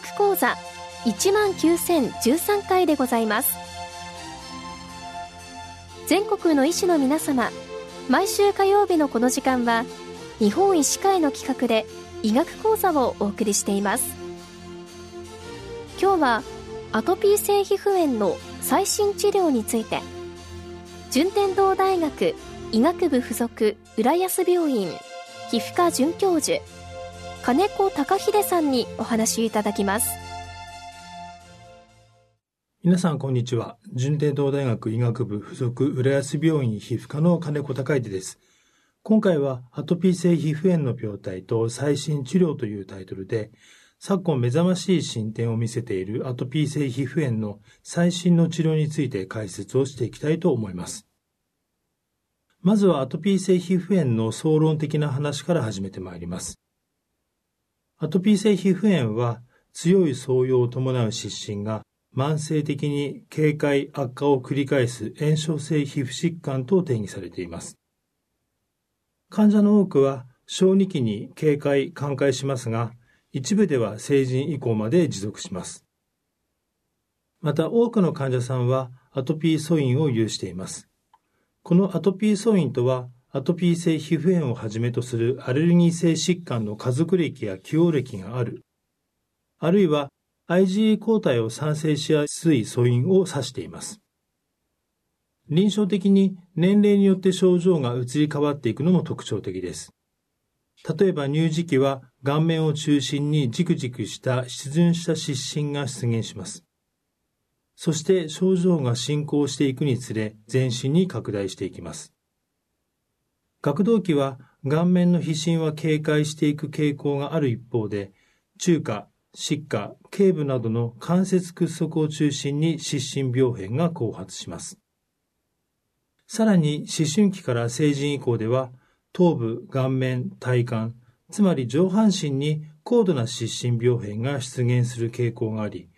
学講座19,013回でございます。全国の医師の皆様毎週火曜日のこの時間は日本医師会の企画で医学講座をお送りしています。今日はアトピー性皮膚炎の最新治療について順天堂大学医学部附属浦安病院皮膚科准教授金子隆秀さんにお話いただきます皆さんこんにちは順天堂大学医学部附属浦安病院皮膚科の金子隆秀です今回はアトピー性皮膚炎の病態と最新治療というタイトルで昨今目覚ましい進展を見せているアトピー性皮膚炎の最新の治療について解説をしていきたいと思います。まずはアトピー性皮膚炎の総論的な話から始めてまいります。アトピー性皮膚炎は強い創用を伴う湿疹が慢性的に警戒悪化を繰り返す炎症性皮膚疾患と定義されています。患者の多くは小児期に警戒、寛解しますが、一部では成人以降まで持続します。また多くの患者さんはアトピー素因を有しています。このアトピー素因とは、アトピー性皮膚炎をはじめとするアレルギー性疾患の家族歴や起用歴がある、あるいは IgE 抗体を産生しやすい素因を指しています。臨床的に年齢によって症状が移り変わっていくのも特徴的です。例えば乳児期は顔面を中心にじくじくした湿潤した湿疹が出現します。そして症状が進行していくにつれ全身に拡大していきます。学童期は顔面の皮疹は警戒していく傾向がある一方で、中華、疾患、頸部などの関節屈足を中心に湿疹病変が後発します。さらに思春期から成人以降では、頭部、顔面、体幹、つまり上半身に高度な湿疹病変が出現する傾向があり、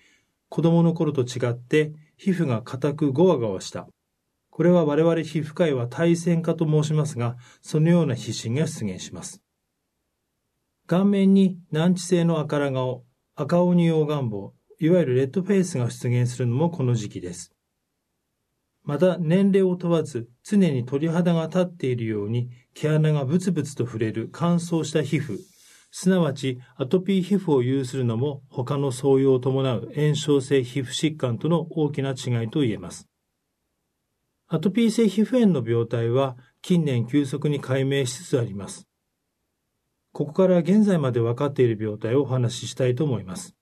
子供の頃と違って皮膚が硬くゴワゴワした。これは我々皮膚科医は対線化と申しますが、そのような皮疹が出現します。顔面に難治性の赤ら顔、赤鬼用願望、いわゆるレッドフェイスが出現するのもこの時期です。また年齢を問わず常に鳥肌が立っているように毛穴がブツブツと触れる乾燥した皮膚、すなわちアトピー皮膚を有するのも他の創用を伴う炎症性皮膚疾患との大きな違いと言えます。アトピー性皮膚炎の病態は近年急速に解明しつつあります。ここから現在まで分かっている病態をお話ししたいと思います。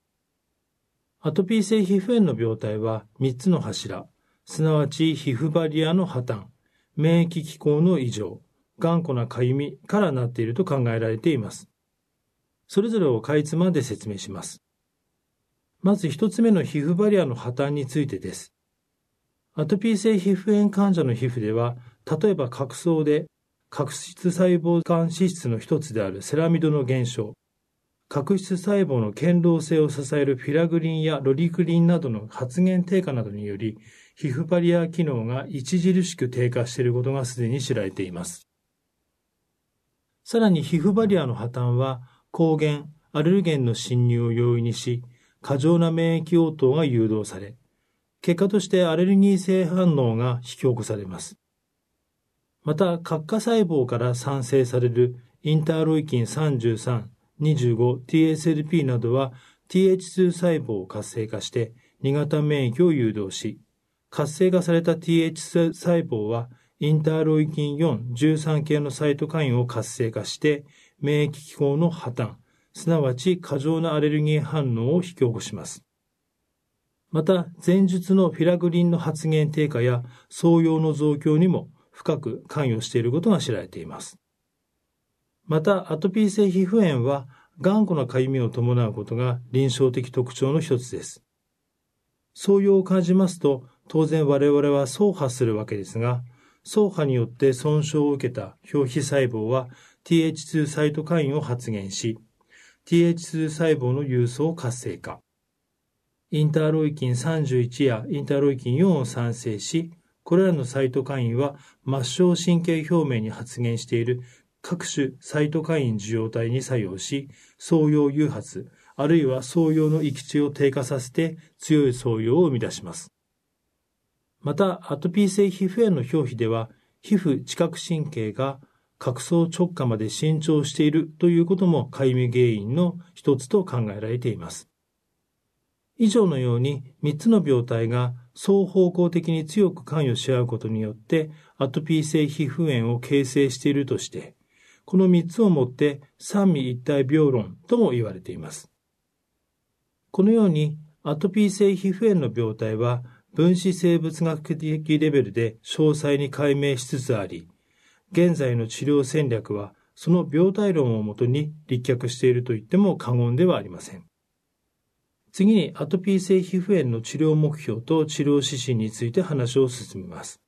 アトピー性皮膚炎の病態は3つの柱、すなわち皮膚バリアの破綻、免疫機構の異常、頑固なかゆみからなっていると考えられています。それぞれをかいつまんで説明します。まず一つ目の皮膚バリアの破綻についてです。アトピー性皮膚炎患者の皮膚では、例えば角層で角質細胞間脂質の一つであるセラミドの減少、角質細胞の堅牢性を支えるフィラグリンやロリクリンなどの発現低下などにより、皮膚バリア機能が著しく低下していることがすでに知られています。さらに皮膚バリアの破綻は、抗原、アレルゲンの侵入を容易にし、過剰な免疫応答が誘導され、結果としてアレルギー性反応が引き起こされます。また、核化細胞から産生されるインターロイキン33、25、TSLP などは TH2 細胞を活性化して2型免疫を誘導し、活性化された TH2 細胞はインターロイキン4、13系のサイトカインを活性化して免疫機構の破綻、すなわち過剰なアレルギー反応を引き起こします。また、前述のフィラグリンの発現低下や創用の増強にも深く関与していることが知られています。また、アトピー性皮膚炎は頑固なかゆみを伴うことが臨床的特徴の一つです。創用を感じますと、当然我々は走破するわけですが、走破によって損傷を受けた表皮細胞は TH2 サイトカインを発現し、TH2 細胞の郵送を活性化。インターロイキン31やインターロイキン4を産生し、これらのサイトカインは末梢神経表面に発現している各種サイトカイン受容体に作用し、創用誘発、あるいは創葉の域値を低下させて強い創葉を生み出します。また、アトピー性皮膚炎の表皮では、皮膚知覚神経が角層直下まで伸長しているということもかゆみ原因の一つと考えられています。以上のように3つの病態が双方向的に強く関与し合うことによってアトピー性皮膚炎を形成しているとして、この3つをもって三位一体病論とも言われています。このようにアトピー性皮膚炎の病態は分子生物学的レベルで詳細に解明しつつあり、現在の治療戦略はその病態論をもとに立脚していると言っても過言ではありません。次にアトピー性皮膚炎の治療目標と治療指針について話を進めます。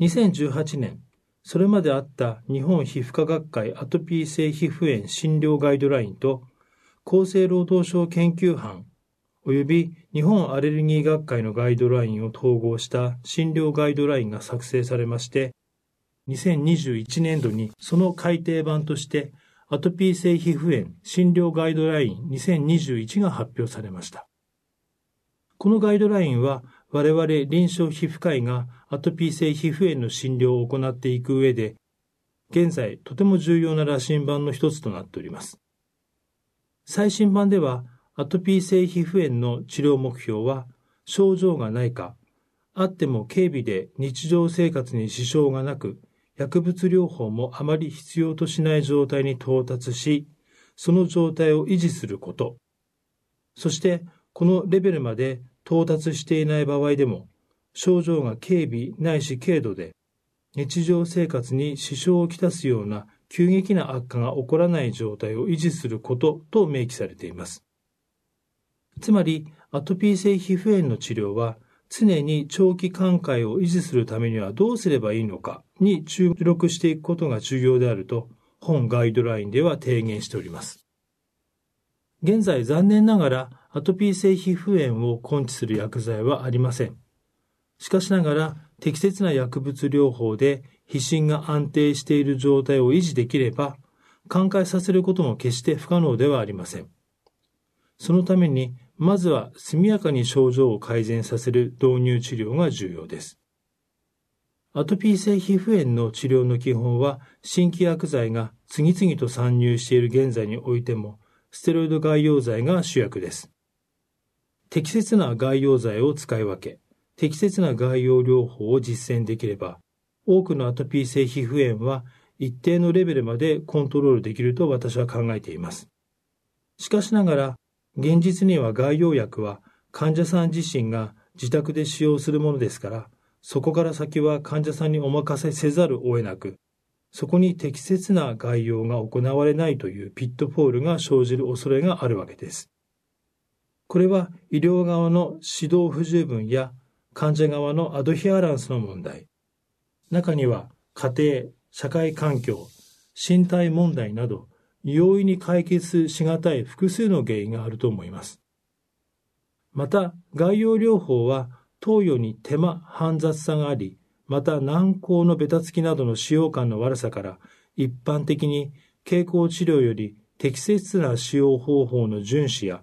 2018年、それまであった日本皮膚科学会アトピー性皮膚炎診療ガイドラインと厚生労働省研究班及び日本アレルギー学会のガイドラインを統合した診療ガイドラインが作成されまして、2021年度にその改訂版としてアトピー性皮膚炎診療ガイドライン2021が発表されました。このガイドラインは我々臨床皮膚科医がアトピー性皮膚炎の診療を行っていく上で、現在とても重要な羅針盤の一つとなっております。最新版ではアトピー性皮膚炎の治療目標は症状がないか、あっても軽微で日常生活に支障がなく、薬物療法もあまり必要としない状態に到達し、その状態を維持すること。そして、このレベルまで到達していない場合でも、症状が軽微ないし軽度で、日常生活に支障をきたすような急激な悪化が起こらない状態を維持することと明記されています。つまり、アトピー性皮膚炎の治療は、常に長期寛解を維持するためにはどうすればいいのかに注力していくことが重要であると、本ガイドラインでは提言しております。現在残念ながらアトピー性皮膚炎を根治する薬剤はありません。しかしながら適切な薬物療法で皮疹が安定している状態を維持できれば、寛解させることも決して不可能ではありません。そのためにまずは速やかに症状を改善させる導入治療が重要です。アトピー性皮膚炎の治療の基本は新規薬剤が次々と参入している現在においてもステロイド外用剤が主役です。適切な外用剤を使い分け、適切な外用療法を実践できれば、多くのアトピー性皮膚炎は一定のレベルまでコントロールできると私は考えています。しかしながら、現実には外用薬は患者さん自身が自宅で使用するものですから、そこから先は患者さんにお任せせざるを得なく、そこに適切な概要が行われないというピットフォールが生じる恐れがあるわけです。これは医療側の指導不十分や患者側のアドヒアランスの問題、中には家庭、社会環境、身体問題など容易に解決しがたい複数の原因があると思います。また、外用療法は投与に手間、煩雑さがあり、また軟膏のベタつきなどの使用感の悪さから、一般的に経口治療より適切な使用方法の遵守や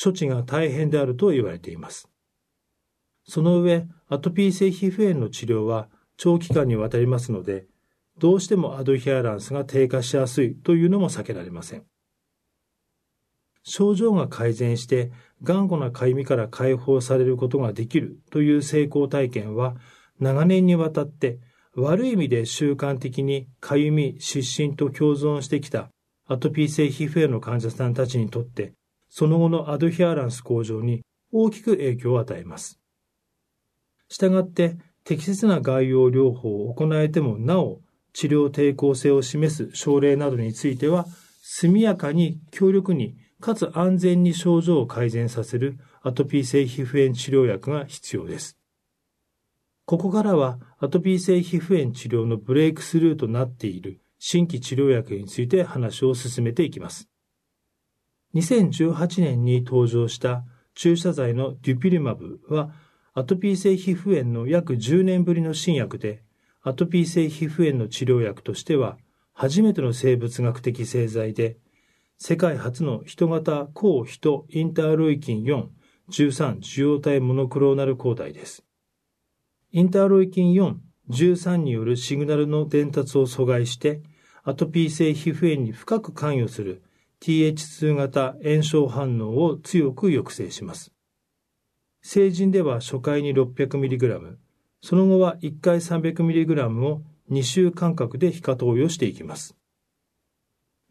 処置が大変であると言われています。その上、アトピー性皮膚炎の治療は長期間にわたりますので、どうしてもアドヒアランスが低下しやすいというのも避けられません。症状が改善して頑固なかゆみから解放されることができるという成功体験は長年にわたって悪い意味で習慣的にかゆみ、湿疹と共存してきたアトピー性皮膚炎の患者さんたちにとってその後のアドヒアランス向上に大きく影響を与えます。したがって適切な外用療法を行えてもなお治療抵抗性を示す症例などについては、速やかに強力にかつ安全に症状を改善させるアトピー性皮膚炎治療薬が必要です。ここからはアトピー性皮膚炎治療のブレイクスルーとなっている新規治療薬について話を進めていきます。2018年に登場した注射剤のデュピリマブはアトピー性皮膚炎の約10年ぶりの新薬でアトピー性皮膚炎の治療薬としては初めての生物学的製剤で世界初の人型抗ヒトインターロイキン4、13受容体モノクローナル抗体です。インターロイキン4、13によるシグナルの伝達を阻害して、アトピー性皮膚炎に深く関与する TH2 型炎症反応を強く抑制します。成人では初回に 600mg、その後は1回 300mg を2週間隔で皮下投与していきます。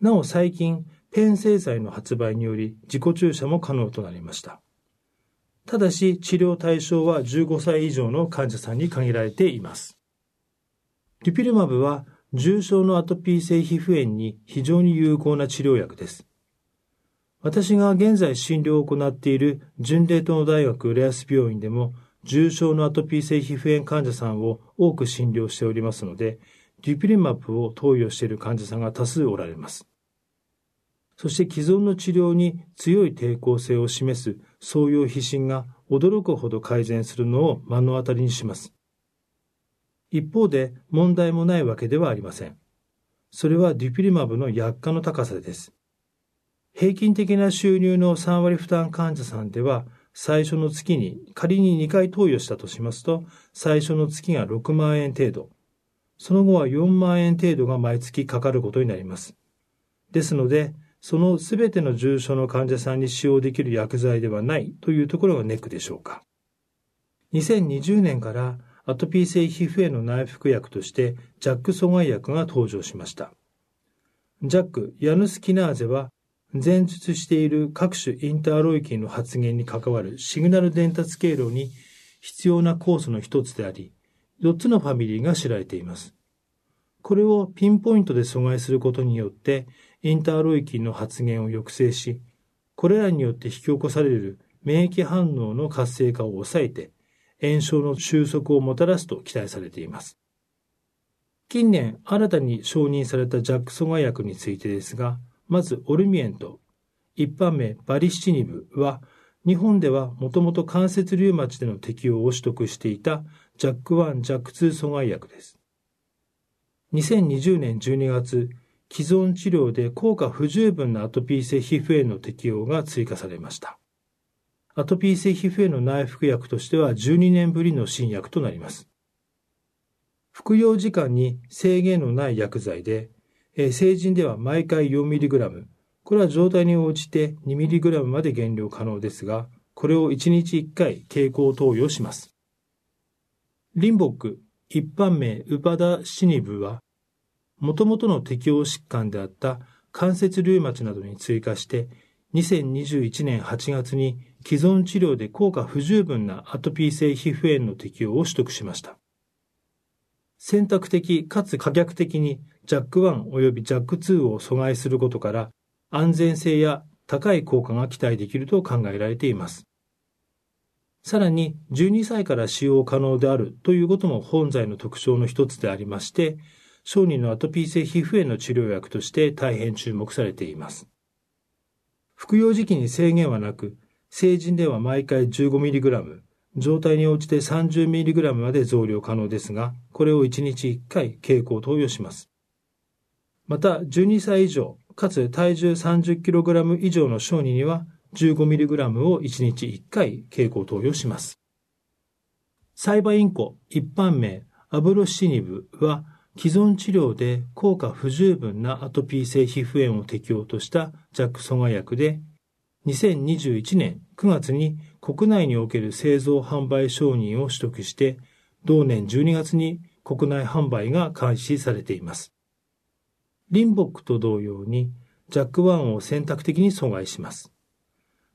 なお最近、ペン製剤の発売により自己注射も可能となりました。ただし治療対象は15歳以上の患者さんに限られています。デュピルマブは重症のアトピー性皮膚炎に非常に有効な治療薬です。私が現在診療を行っている純レートの大学浦安病院でも重症のアトピー性皮膚炎患者さんを多く診療しておりますので、デュピリマップを投与している患者さんが多数おられます。そして既存の治療に強い抵抗性を示す創用皮疹が驚くほど改善するのを目の当たりにします。一方で問題もないわけではありません。それはデュピリマブの薬価の高さです。平均的な収入の3割負担患者さんでは、最初の月に仮に2回投与したとしますと、最初の月が6万円程度、その後は4万円程度が毎月かかることになります。ですので、そのすべての重症の患者さんに使用できる薬剤ではないというところがネックでしょうか。2020年からアトピー性皮膚炎の内服薬としてジャック阻害薬が登場しました。ジャック、ヤヌスキナーゼは前述している各種インターロイキンの発現に関わるシグナル伝達経路に必要な酵素の一つであり、4つのファミリーが知られています。これをピンポイントで阻害することによって、インターロイキンの発現を抑制し、これらによって引き起こされる免疫反応の活性化を抑えて、炎症の収束をもたらすと期待されています。近年新たに承認されたジャック阻害薬についてですが、まずオルミエント、一般名バリシチニブは、日本ではもともと関節リウマチでの適用を取得していたジャック1、ジャック2阻害薬です。2020年12月、既存治療で効果不十分なアトピー性皮膚炎の適用が追加されました。アトピー性皮膚炎の内服薬としては12年ぶりの新薬となります。服用時間に制限のない薬剤で、え成人では毎回 4mg、これは状態に応じて 2mg まで減量可能ですが、これを1日1回経口投与します。リンボック、一般名ウパダシニブは、もともとの適応疾患であった関節リウマチなどに追加して、2021年8月に既存治療で効果不十分なアトピー性皮膚炎の適用を取得しました。選択的かつ可逆的に JAK1 及び JAK2 を阻害することから安全性や高い効果が期待できると考えられています。さらに12歳から使用可能であるということも本剤の特徴の一つでありまして、小児のアトピー性皮膚炎の治療薬として大変注目されています。服用時期に制限はなく、成人では毎回 15mg、状態に応じて 30mg まで増量可能ですが、これを1日1回経口投与します。また、12歳以上、かつ体重 30kg 以上の小児には 15mg を1日1回経口投与します。サイバインコ一般名アブロシニブは既存治療で効果不十分なアトピー性皮膚炎を適用としたジャック阻害薬で2021年9月に国内における製造販売承認を取得して、同年12月に国内販売が開始されています。リンボックと同様に、ジャック1を選択的に阻害します。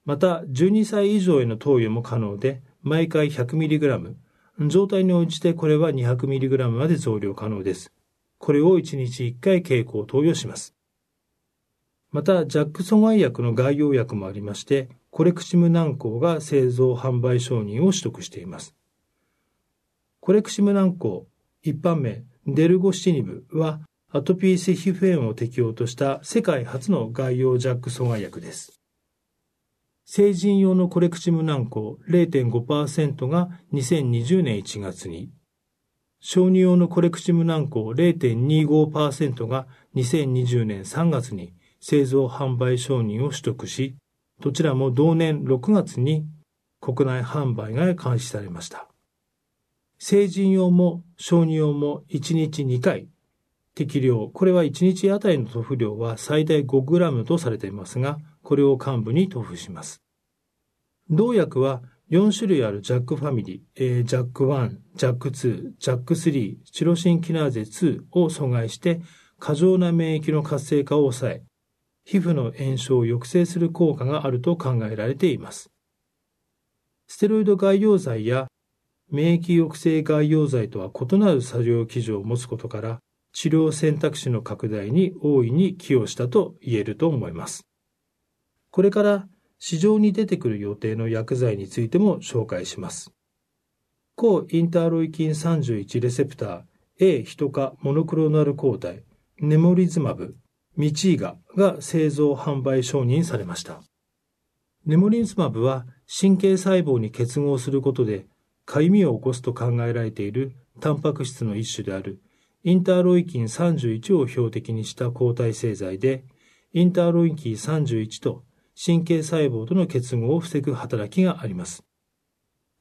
また、12歳以上への投与も可能で、毎回 100mg、状態に応じてこれは 200mg まで増量可能です。これを1日1回経口投与します。また、ジャック阻害薬の概要薬もありまして、コレクシム軟膏が製造販売承認を取得しています。コレクシム軟膏、一般名、デルゴシニブは、アトピー性皮膚炎を適用とした世界初の概要ジャック阻害薬です。成人用のコレクシム軟膏0.5%が2020年1月に、小児用のコレクシム軟膏0.25%が2020年3月に製造販売承認を取得し、どちらも同年6月に国内販売が開始されました。成人用も小児用も1日2回、適量、これは1日あたりの塗布量は最大 5g とされていますが、これを幹部に塗布します。同薬は4種類あるジャックファミリー、えー、ジャック1、ジャック2、ジャック3、チロシンキナーゼ2を阻害して、過剰な免疫の活性化を抑え、皮膚の炎症を抑制する効果があると考えられています。ステロイド外用剤や免疫抑制外用剤とは異なる作用基準を持つことから、治療選択肢の拡大に大いに寄与したと言えると思います。これから市場に出てくる予定の薬剤についても紹介します。抗インターロイキン31レセプター A ヒト化モノクロナル抗体ネモリズマブミチーガが製造販売承認されました。ネモリズマブは神経細胞に結合することでかゆみを起こすと考えられているタンパク質の一種であるインターロイキン31を標的にした抗体製剤で、インターロイキン31と神経細胞との結合を防ぐ働きがあります。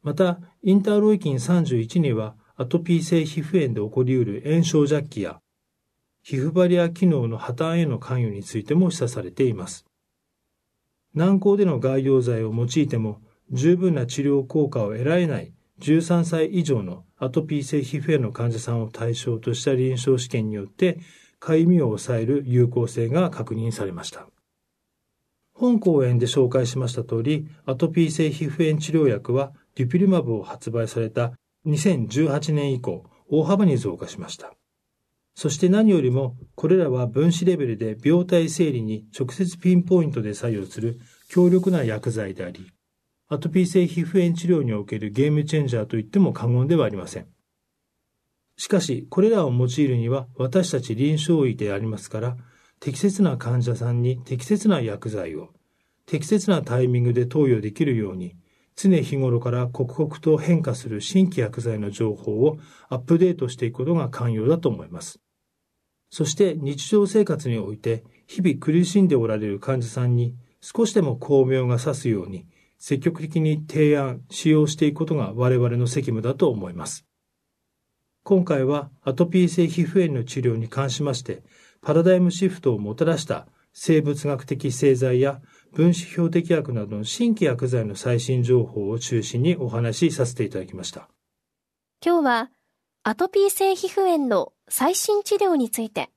また、インターロイキン31にはアトピー性皮膚炎で起こり得る炎症弱気や皮膚バリア機能の破綻への関与についても示唆されています。軟膏での外用剤を用いても十分な治療効果を得られない13歳以上のアトピー性皮膚炎の患者さんを対象とした臨床試験によって、かゆみを抑える有効性が確認されました。本講演で紹介しました通り、アトピー性皮膚炎治療薬はデュピルマブを発売された2018年以降、大幅に増加しました。そして何よりも、これらは分子レベルで病態整理に直接ピンポイントで作用する強力な薬剤であり、アトピー性皮膚炎治療におけるゲームチェンジャーと言っても過言ではありません。しかし、これらを用いるには私たち臨床医でありますから、適切な患者さんに適切な薬剤を適切なタイミングで投与できるように、常日頃から刻々と変化する新規薬剤の情報をアップデートしていくことが肝要だと思います。そして日常生活において日々苦しんでおられる患者さんに少しでも巧妙が指すように積極的に提案、使用していくことが我々の責務だと思います。今回はアトピー性皮膚炎の治療に関しまして、パラダイムシフトをもたらした生物学的製剤や分子標的薬などの新規薬剤の最新情報を中心にお話しさせていただきました。今日はアトピー性皮膚炎の最新治療について、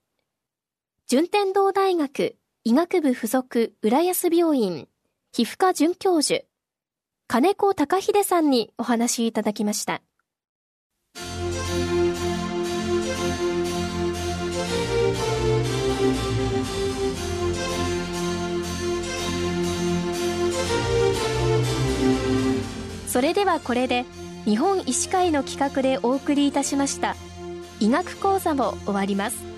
順天堂大学医学部附属浦安病院皮膚科准教授金子隆秀さんにお話いただきました。それではこれで日本医師会の企画でお送りいたしました。医学講座も終わります。